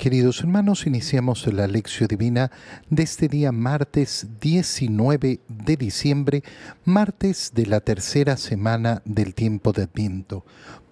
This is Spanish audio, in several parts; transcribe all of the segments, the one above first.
Queridos hermanos, iniciamos la lección divina de este día martes 19 de diciembre, martes de la tercera semana del tiempo de Adviento.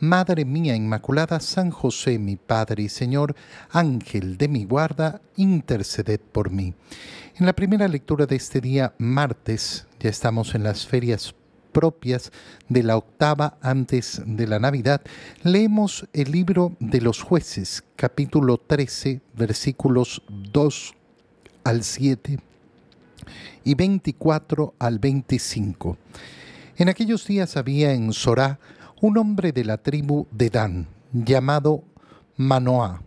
Madre mía Inmaculada, San José, mi Padre y Señor, Ángel de mi guarda, interceded por mí. En la primera lectura de este día, martes, ya estamos en las ferias propias de la octava antes de la Navidad, leemos el libro de los jueces, capítulo 13, versículos 2 al 7 y 24 al 25. En aquellos días había en Sorá un hombre de la tribu de Dan, llamado Manoá.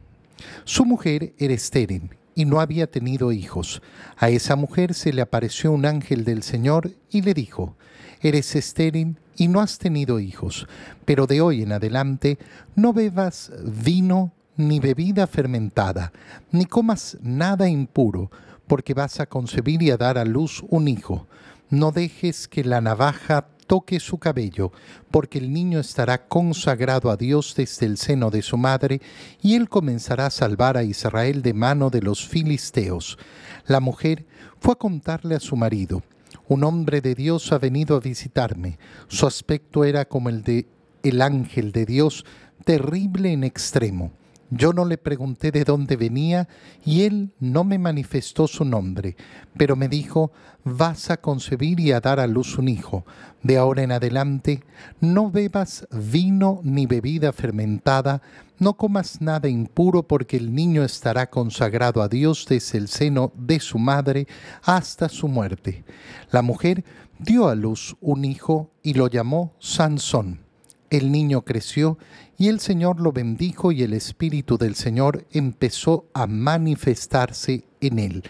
Su mujer era estéril y no había tenido hijos. A esa mujer se le apareció un ángel del Señor y le dijo, eres estéril y no has tenido hijos, pero de hoy en adelante no bebas vino ni bebida fermentada, ni comas nada impuro, porque vas a concebir y a dar a luz un hijo. No dejes que la navaja toque su cabello, porque el niño estará consagrado a Dios desde el seno de su madre, y él comenzará a salvar a Israel de mano de los filisteos. La mujer fue a contarle a su marido, un hombre de Dios ha venido a visitarme. Su aspecto era como el de el ángel de Dios, terrible en extremo. Yo no le pregunté de dónde venía y él no me manifestó su nombre, pero me dijo, vas a concebir y a dar a luz un hijo. De ahora en adelante, no bebas vino ni bebida fermentada, no comas nada impuro porque el niño estará consagrado a Dios desde el seno de su madre hasta su muerte. La mujer dio a luz un hijo y lo llamó Sansón. El niño creció y el Señor lo bendijo y el Espíritu del Señor empezó a manifestarse en él.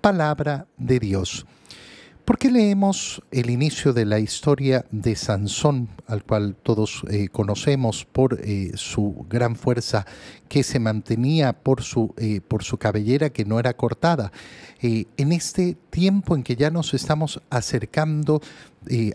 Palabra de Dios. ¿Por qué leemos el inicio de la historia de Sansón, al cual todos eh, conocemos por eh, su gran fuerza que se mantenía por su, eh, por su cabellera que no era cortada? en este tiempo en que ya nos estamos acercando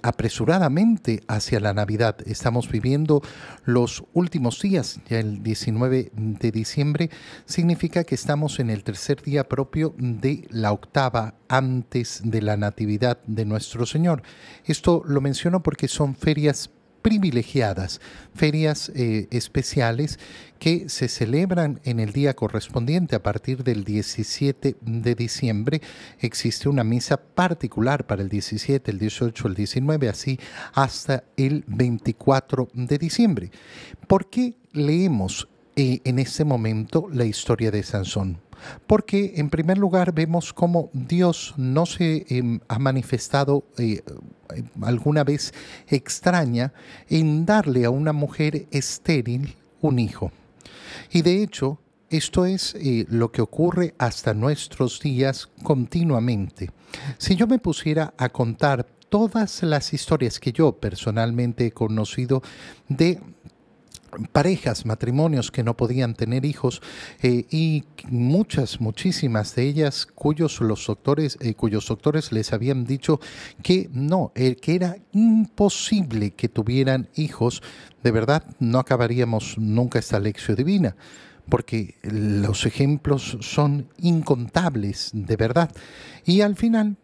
apresuradamente hacia la Navidad. Estamos viviendo los últimos días, ya el 19 de diciembre, significa que estamos en el tercer día propio de la octava antes de la Natividad de nuestro Señor. Esto lo menciono porque son ferias privilegiadas, ferias eh, especiales que se celebran en el día correspondiente a partir del 17 de diciembre. Existe una misa particular para el 17, el 18, el 19, así hasta el 24 de diciembre. ¿Por qué leemos eh, en este momento la historia de Sansón? Porque en primer lugar vemos cómo Dios no se em, ha manifestado eh, alguna vez extraña en darle a una mujer estéril un hijo. Y de hecho, esto es eh, lo que ocurre hasta nuestros días continuamente. Si yo me pusiera a contar todas las historias que yo personalmente he conocido de parejas, matrimonios que no podían tener hijos eh, y muchas, muchísimas de ellas cuyos los doctores, eh, cuyos doctores les habían dicho que no, eh, que era imposible que tuvieran hijos, de verdad no acabaríamos nunca esta lección divina porque los ejemplos son incontables, de verdad. Y al final,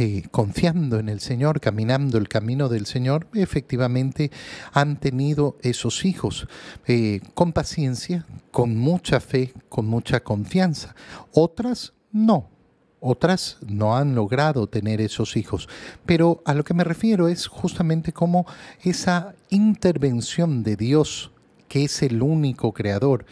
eh, confiando en el Señor, caminando el camino del Señor, efectivamente han tenido esos hijos eh, con paciencia, con mucha fe, con mucha confianza. Otras no, otras no han logrado tener esos hijos. Pero a lo que me refiero es justamente como esa intervención de Dios, que es el único creador,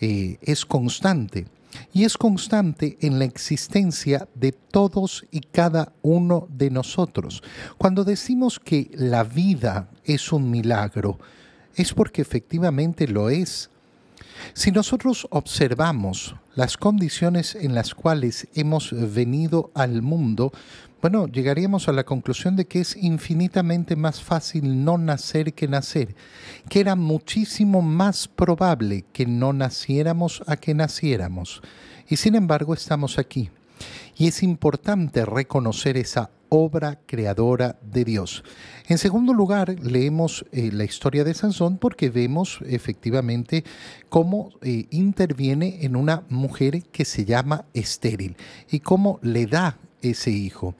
eh, es constante y es constante en la existencia de todos y cada uno de nosotros. Cuando decimos que la vida es un milagro, es porque efectivamente lo es. Si nosotros observamos las condiciones en las cuales hemos venido al mundo, bueno, llegaríamos a la conclusión de que es infinitamente más fácil no nacer que nacer, que era muchísimo más probable que no naciéramos a que naciéramos. Y sin embargo estamos aquí. Y es importante reconocer esa obra creadora de Dios. En segundo lugar, leemos eh, la historia de Sansón porque vemos efectivamente cómo eh, interviene en una mujer que se llama estéril y cómo le da ese hijo.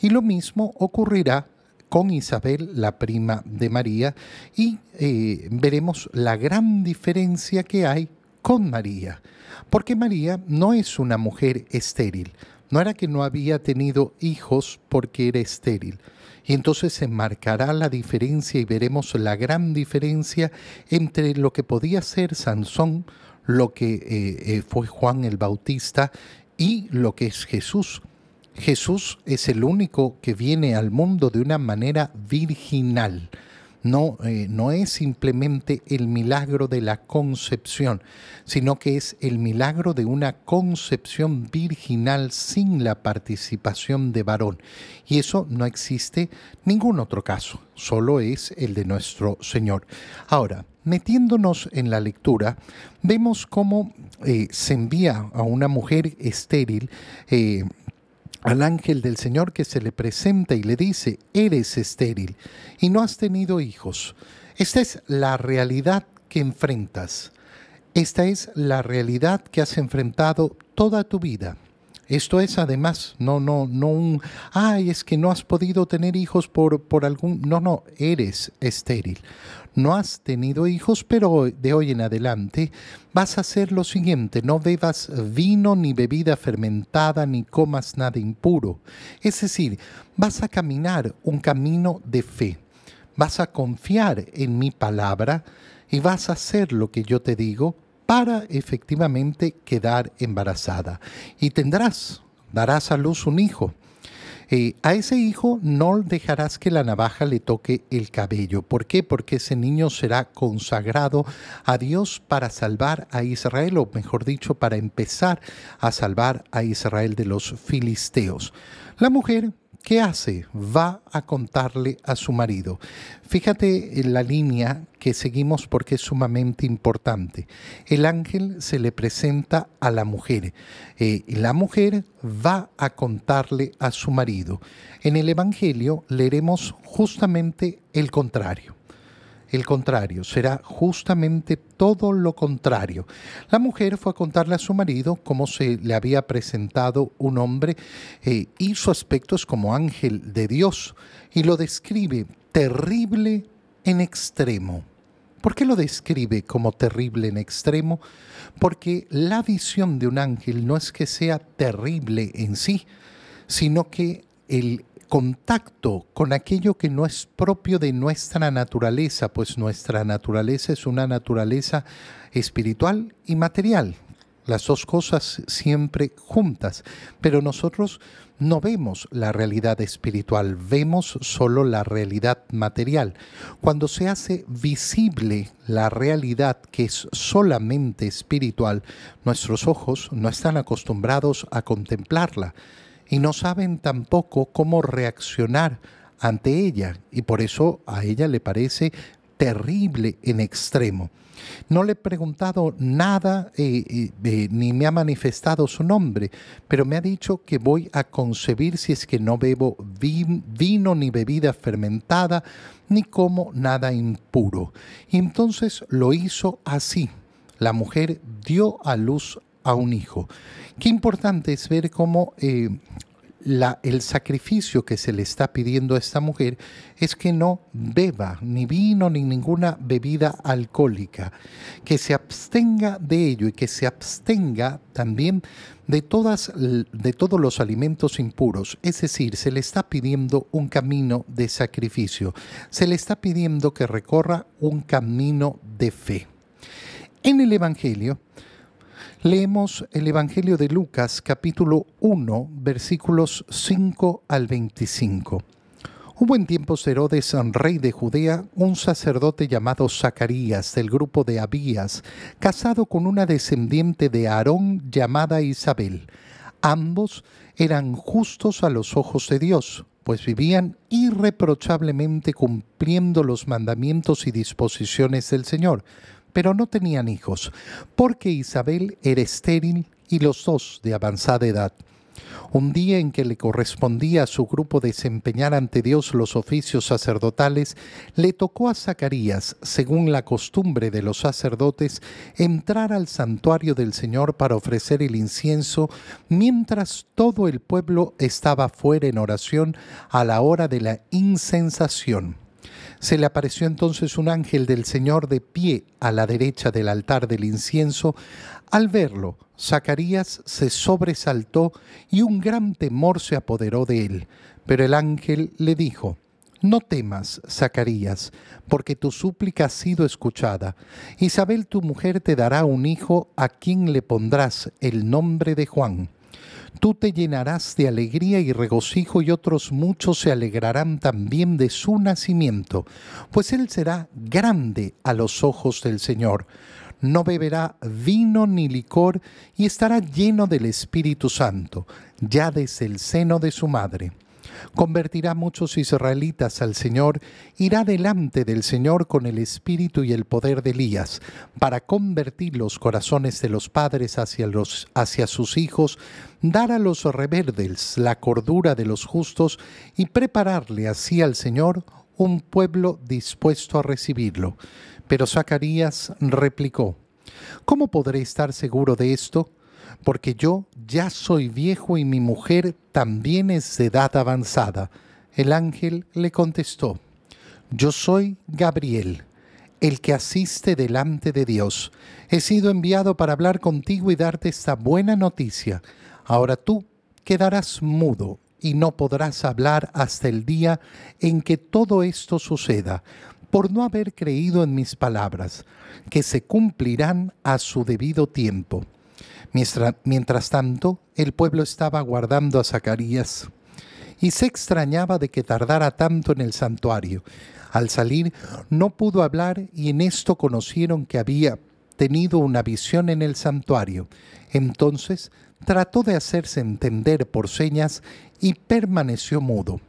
Y lo mismo ocurrirá con Isabel, la prima de María, y eh, veremos la gran diferencia que hay con María, porque María no es una mujer estéril, no era que no había tenido hijos porque era estéril. Y entonces se marcará la diferencia y veremos la gran diferencia entre lo que podía ser Sansón, lo que eh, eh, fue Juan el Bautista y lo que es Jesús. Jesús es el único que viene al mundo de una manera virginal. No, eh, no es simplemente el milagro de la concepción, sino que es el milagro de una concepción virginal sin la participación de varón. Y eso no existe ningún otro caso, solo es el de nuestro Señor. Ahora, metiéndonos en la lectura, vemos cómo eh, se envía a una mujer estéril, eh, al ángel del Señor que se le presenta y le dice, eres estéril y no has tenido hijos. Esta es la realidad que enfrentas. Esta es la realidad que has enfrentado toda tu vida. Esto es además, no, no, no un, ay, es que no has podido tener hijos por, por algún, no, no, eres estéril. No has tenido hijos, pero de hoy en adelante vas a hacer lo siguiente, no bebas vino ni bebida fermentada ni comas nada impuro. Es decir, vas a caminar un camino de fe, vas a confiar en mi palabra y vas a hacer lo que yo te digo para efectivamente quedar embarazada. Y tendrás, darás a luz un hijo. Eh, a ese hijo no dejarás que la navaja le toque el cabello. ¿Por qué? Porque ese niño será consagrado a Dios para salvar a Israel, o mejor dicho, para empezar a salvar a Israel de los filisteos. La mujer ¿qué hace? Va a contarle a su marido. Fíjate en la línea que seguimos porque es sumamente importante. El ángel se le presenta a la mujer eh, y la mujer va a contarle a su marido. En el Evangelio leeremos justamente el contrario el contrario, será justamente todo lo contrario. La mujer fue a contarle a su marido cómo se le había presentado un hombre eh, y su aspecto es como ángel de Dios y lo describe terrible en extremo. ¿Por qué lo describe como terrible en extremo? Porque la visión de un ángel no es que sea terrible en sí, sino que el contacto con aquello que no es propio de nuestra naturaleza, pues nuestra naturaleza es una naturaleza espiritual y material, las dos cosas siempre juntas, pero nosotros no vemos la realidad espiritual, vemos solo la realidad material. Cuando se hace visible la realidad que es solamente espiritual, nuestros ojos no están acostumbrados a contemplarla y no saben tampoco cómo reaccionar ante ella y por eso a ella le parece terrible en extremo. No le he preguntado nada eh, eh, eh, ni me ha manifestado su nombre, pero me ha dicho que voy a concebir si es que no bebo vino ni bebida fermentada, ni como nada impuro. Y entonces lo hizo así. La mujer dio a luz a un hijo. Qué importante es ver cómo eh, el sacrificio que se le está pidiendo a esta mujer es que no beba ni vino ni ninguna bebida alcohólica, que se abstenga de ello y que se abstenga también de, todas, de todos los alimentos impuros. Es decir, se le está pidiendo un camino de sacrificio, se le está pidiendo que recorra un camino de fe. En el Evangelio, Leemos el Evangelio de Lucas capítulo 1 versículos 5 al 25. Hubo en tiempos Herodes, rey de Judea, un sacerdote llamado Zacarías del grupo de Abías, casado con una descendiente de Aarón llamada Isabel. Ambos eran justos a los ojos de Dios, pues vivían irreprochablemente cumpliendo los mandamientos y disposiciones del Señor, pero no tenían hijos, porque Isabel era estéril y los dos de avanzada edad. Un día en que le correspondía a su grupo desempeñar ante Dios los oficios sacerdotales, le tocó a Zacarías, según la costumbre de los sacerdotes, entrar al santuario del Señor para ofrecer el incienso, mientras todo el pueblo estaba fuera en oración a la hora de la incensación. Se le apareció entonces un ángel del Señor de pie a la derecha del altar del incienso. Al verlo, Zacarías se sobresaltó y un gran temor se apoderó de él. Pero el ángel le dijo, no temas, Zacarías, porque tu súplica ha sido escuchada. Isabel tu mujer te dará un hijo a quien le pondrás el nombre de Juan tú te llenarás de alegría y regocijo y otros muchos se alegrarán también de su nacimiento, pues él será grande a los ojos del Señor. No beberá vino ni licor y estará lleno del Espíritu Santo, ya desde el seno de su madre convertirá muchos israelitas al Señor, irá delante del Señor con el espíritu y el poder de Elías, para convertir los corazones de los padres hacia, los, hacia sus hijos, dar a los reverdes la cordura de los justos y prepararle así al Señor un pueblo dispuesto a recibirlo. Pero Zacarías replicó, ¿Cómo podré estar seguro de esto? Porque yo ya soy viejo y mi mujer también es de edad avanzada. El ángel le contestó, yo soy Gabriel, el que asiste delante de Dios. He sido enviado para hablar contigo y darte esta buena noticia. Ahora tú quedarás mudo y no podrás hablar hasta el día en que todo esto suceda, por no haber creído en mis palabras, que se cumplirán a su debido tiempo. Mientras, tanto, el pueblo estaba guardando a Zacarías y se extrañaba de que tardara tanto en el santuario. Al salir no pudo hablar y en esto conocieron que había tenido una visión en el santuario. Entonces trató de hacerse entender por señas y permaneció mudo.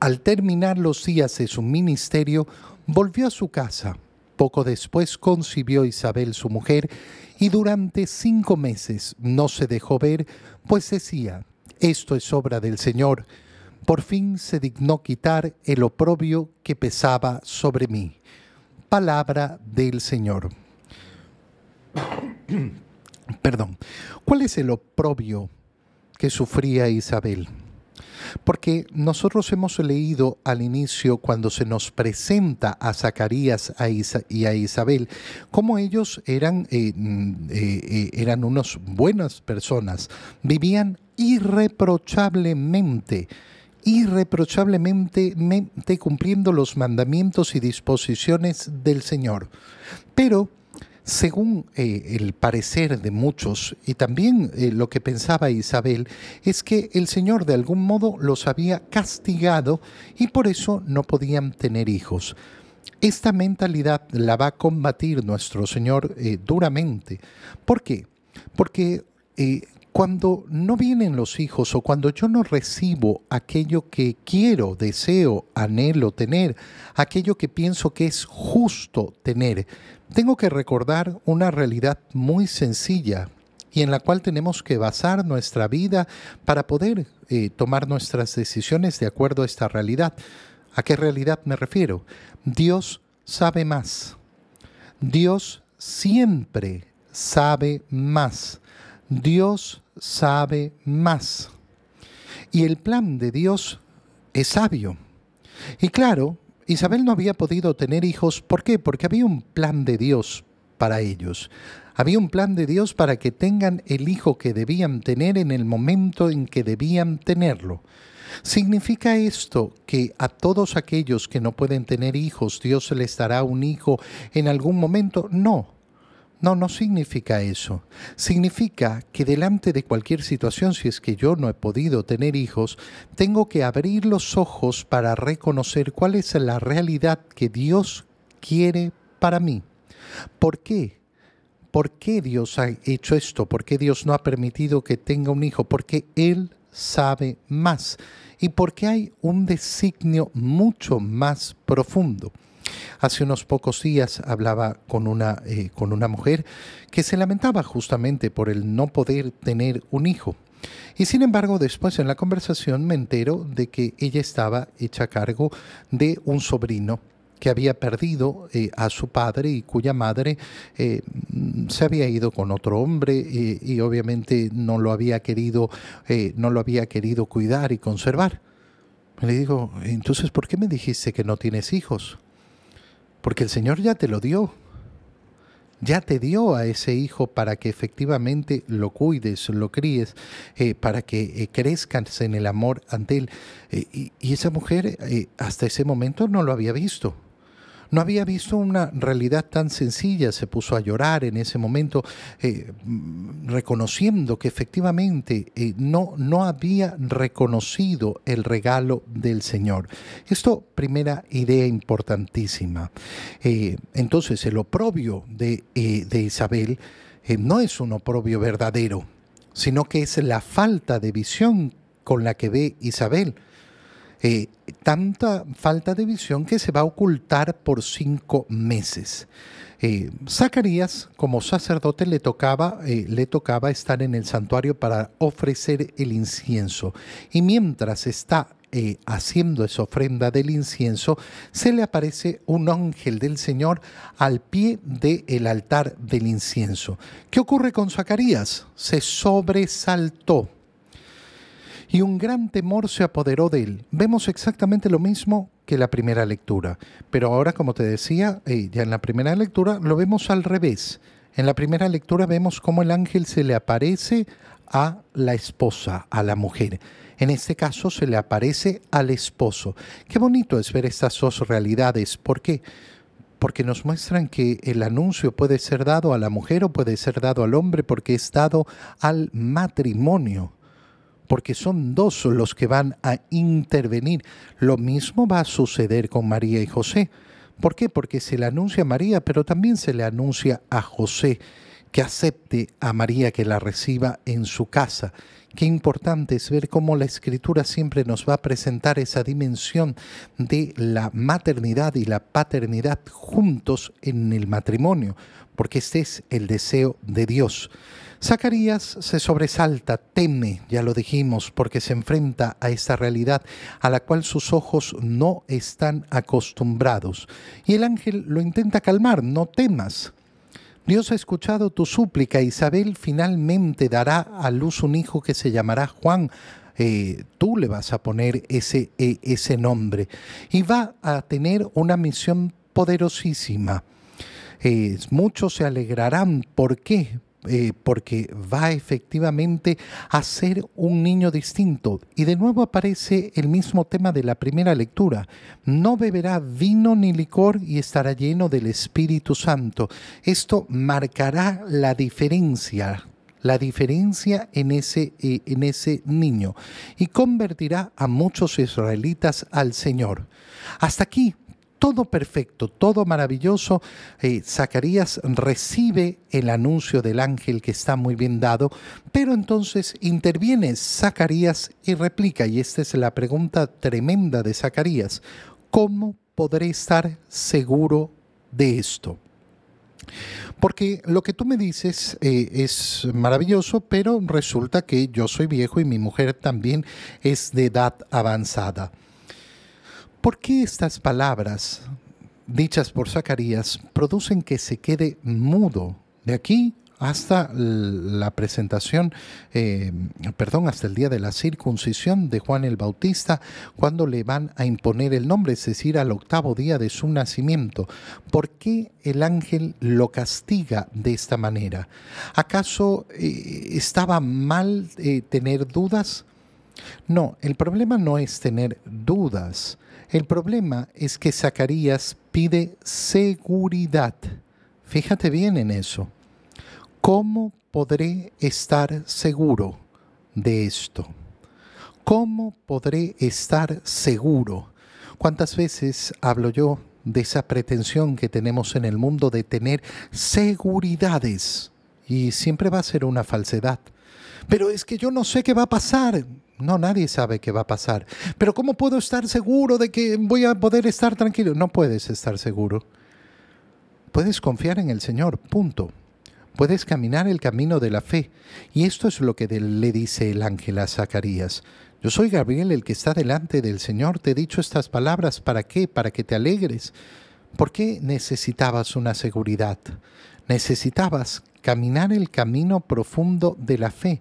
Al terminar los días de su ministerio, volvió a su casa. Poco después concibió Isabel su mujer y durante cinco meses no se dejó ver, pues decía, esto es obra del Señor. Por fin se dignó quitar el oprobio que pesaba sobre mí. Palabra del Señor. Perdón. ¿Cuál es el oprobio que sufría Isabel? Porque nosotros hemos leído al inicio, cuando se nos presenta a Zacarías y a Isabel, cómo ellos eran, eh, mm, eh, eh, eran unas buenas personas, vivían irreprochablemente irreprochablemente cumpliendo los mandamientos y disposiciones del Señor. Pero según eh, el parecer de muchos y también eh, lo que pensaba Isabel, es que el Señor de algún modo los había castigado y por eso no podían tener hijos. Esta mentalidad la va a combatir nuestro Señor eh, duramente. ¿Por qué? Porque cuando no vienen los hijos o cuando yo no recibo aquello que quiero, deseo, anhelo tener, aquello que pienso que es justo tener, tengo que recordar una realidad muy sencilla y en la cual tenemos que basar nuestra vida para poder eh, tomar nuestras decisiones de acuerdo a esta realidad. ¿A qué realidad me refiero? Dios sabe más. Dios siempre sabe más. Dios sabe más. Y el plan de Dios es sabio. Y claro, Isabel no había podido tener hijos. ¿Por qué? Porque había un plan de Dios para ellos. Había un plan de Dios para que tengan el hijo que debían tener en el momento en que debían tenerlo. ¿Significa esto que a todos aquellos que no pueden tener hijos, Dios les dará un hijo en algún momento? No. No, no significa eso. Significa que delante de cualquier situación, si es que yo no he podido tener hijos, tengo que abrir los ojos para reconocer cuál es la realidad que Dios quiere para mí. ¿Por qué? ¿Por qué Dios ha hecho esto? ¿Por qué Dios no ha permitido que tenga un hijo? Porque Él sabe más y porque hay un designio mucho más profundo. Hace unos pocos días hablaba con una, eh, con una mujer que se lamentaba justamente por el no poder tener un hijo. Y sin embargo, después en la conversación me entero de que ella estaba hecha cargo de un sobrino que había perdido eh, a su padre y cuya madre eh, se había ido con otro hombre y obviamente no lo había querido, no lo había querido cuidar y conservar. Le digo, entonces, ¿por qué me dijiste que no tienes hijos? Porque el Señor ya te lo dio. Ya te dio a ese hijo para que efectivamente lo cuides, lo críes, eh, para que eh, crezcas en el amor ante Él. Eh, y, y, esa mujer hasta ese momento no lo había visto no había visto una realidad tan sencilla, se puso a llorar en ese momento, eh, reconociendo que efectivamente eh, no, no había reconocido el regalo del Señor. Esto, primera idea importantísima. Eh, entonces, el oprobio de, de Isabel no es un oprobio verdadero, sino que es la falta de visión con la que ve Isabel eh, tanta falta de visión que se va a ocultar por cinco meses. Eh, Zacarías, como sacerdote, le tocaba, eh, le tocaba estar en el santuario para ofrecer el incienso. Y mientras está haciendo esa ofrenda del incienso, se le aparece un ángel del Señor al pie del altar del incienso. ¿Qué ocurre con Zacarías? Se sobresaltó y un gran temor se apoderó de él. Vemos exactamente lo mismo que la primera lectura, pero ahora, como te decía, eh, ya en la primera lectura lo vemos al revés. En la primera lectura vemos cómo el ángel se le aparece a la esposa, a la mujer. En este caso se le aparece al esposo. Qué bonito es ver estas dos realidades. ¿Por qué? Porque nos muestran que el anuncio puede ser dado a la mujer o puede ser dado al hombre porque es dado al matrimonio porque son dos los que van a intervenir. Lo mismo va a suceder con María y José. ¿Por qué? Porque se le anuncia a María, pero también se le anuncia a José que acepte a María, que la reciba en su casa. Qué importante es ver cómo la escritura siempre nos va a presentar esa dimensión de la maternidad y la paternidad juntos en el matrimonio, porque este es el deseo de Dios. Zacarías se sobresalta, teme, ya lo dijimos, porque se enfrenta a esta realidad a la cual sus ojos no están acostumbrados. Y el ángel lo intenta calmar, no temas. Dios ha escuchado tu súplica, Isabel finalmente dará a luz un hijo que se llamará Juan. Eh, tú le vas a poner ese, e, ese nombre y va a tener una misión poderosísima. Eh, muchos se alegrarán. ¿Por qué? Eh, porque va efectivamente a ser un niño distinto. Y de nuevo aparece el mismo tema de la primera lectura. No beberá vino ni licor y estará lleno del Espíritu Santo. Esto marcará la diferencia la diferencia en ese, eh, en ese niño y convertirá a muchos israelitas al Señor. Hasta aquí todo perfecto, todo maravilloso. Eh, Zacarías recibe el anuncio del ángel que está muy bien dado, pero entonces interviene Zacarías y replica, y esta es la pregunta tremenda de Zacarías, ¿cómo podré estar seguro de esto? Porque lo que tú me dices eh, es maravilloso, pero resulta que yo soy viejo y mi mujer también es de edad avanzada. ¿Por qué estas palabras dichas por Zacarías producen que se quede mudo? De aquí hasta la presentación, eh, perdón, hasta el día de la circuncisión de Juan el Bautista, cuando le van a imponer el nombre, es decir, al octavo día de su nacimiento. ¿Por qué el ángel lo castiga de esta manera? ¿Acaso eh, estaba mal eh, tener dudas? No, el problema no es tener dudas. El problema es que Zacarías pide seguridad. Fíjate bien en eso. ¿Cómo podré estar seguro de esto? ¿Cómo podré estar seguro? ¿Cuántas veces hablo yo de esa pretensión que tenemos en el mundo de tener seguridades? Y siempre va a ser una falsedad. Pero es que yo no sé qué va a pasar. No, nadie sabe qué va a pasar. Pero ¿cómo puedo estar seguro de que voy a poder estar tranquilo? No puedes estar seguro. Puedes confiar en el Señor, punto. Puedes caminar el camino de la fe. Y esto es lo que le dice el ángel a Zacarías. Yo soy Gabriel, el que está delante del Señor. Te he dicho estas palabras. ¿Para qué? Para que te alegres. ¿Por qué necesitabas una seguridad? Necesitabas caminar el camino profundo de la fe,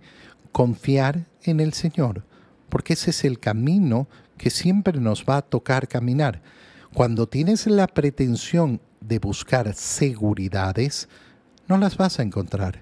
confiar en el Señor, porque ese es el camino que siempre nos va a tocar caminar. Cuando tienes la pretensión de buscar seguridades, no las vas a encontrar.